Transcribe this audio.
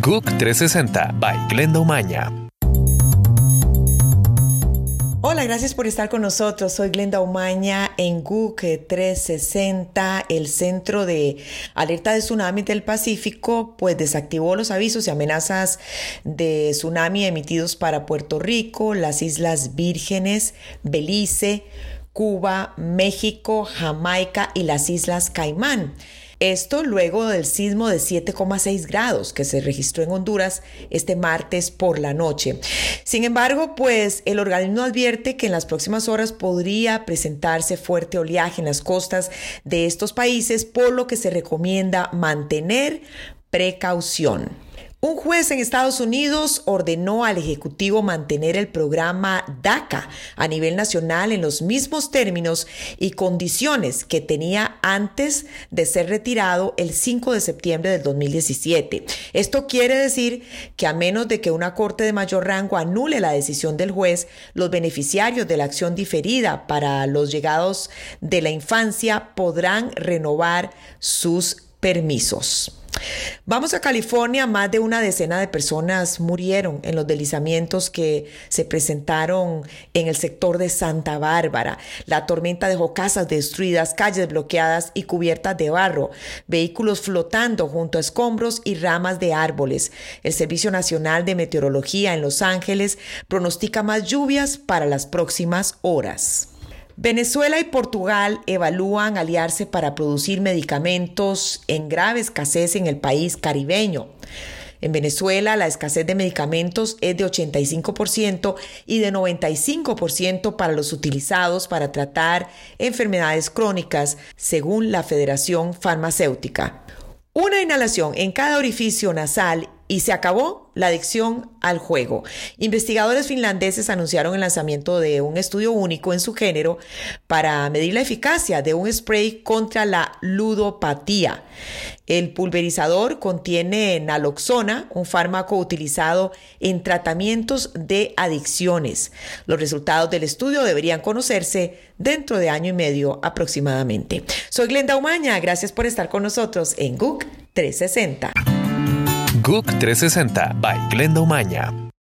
GUC 360 by Glenda Umaña. Hola, gracias por estar con nosotros. Soy Glenda Umaña en GUC 360, el Centro de Alerta de Tsunami del Pacífico, pues desactivó los avisos y amenazas de tsunami emitidos para Puerto Rico, las Islas Vírgenes, Belice, Cuba, México, Jamaica y las Islas Caimán. Esto luego del sismo de 7,6 grados que se registró en Honduras este martes por la noche. Sin embargo, pues el organismo advierte que en las próximas horas podría presentarse fuerte oleaje en las costas de estos países, por lo que se recomienda mantener precaución. Un juez en Estados Unidos ordenó al Ejecutivo mantener el programa DACA a nivel nacional en los mismos términos y condiciones que tenía antes de ser retirado el 5 de septiembre del 2017. Esto quiere decir que a menos de que una corte de mayor rango anule la decisión del juez, los beneficiarios de la acción diferida para los llegados de la infancia podrán renovar sus permisos. Vamos a California, más de una decena de personas murieron en los deslizamientos que se presentaron en el sector de Santa Bárbara. La tormenta dejó casas destruidas, calles bloqueadas y cubiertas de barro, vehículos flotando junto a escombros y ramas de árboles. El Servicio Nacional de Meteorología en Los Ángeles pronostica más lluvias para las próximas horas. Venezuela y Portugal evalúan aliarse para producir medicamentos en grave escasez en el país caribeño. En Venezuela la escasez de medicamentos es de 85% y de 95% para los utilizados para tratar enfermedades crónicas, según la Federación Farmacéutica. Una inhalación en cada orificio nasal y se acabó la adicción al juego. Investigadores finlandeses anunciaron el lanzamiento de un estudio único en su género para medir la eficacia de un spray contra la ludopatía. El pulverizador contiene naloxona, un fármaco utilizado en tratamientos de adicciones. Los resultados del estudio deberían conocerse dentro de año y medio aproximadamente. Soy Glenda Umaña, gracias por estar con nosotros en GUC 360. GUC 360 by Glenda Umaña.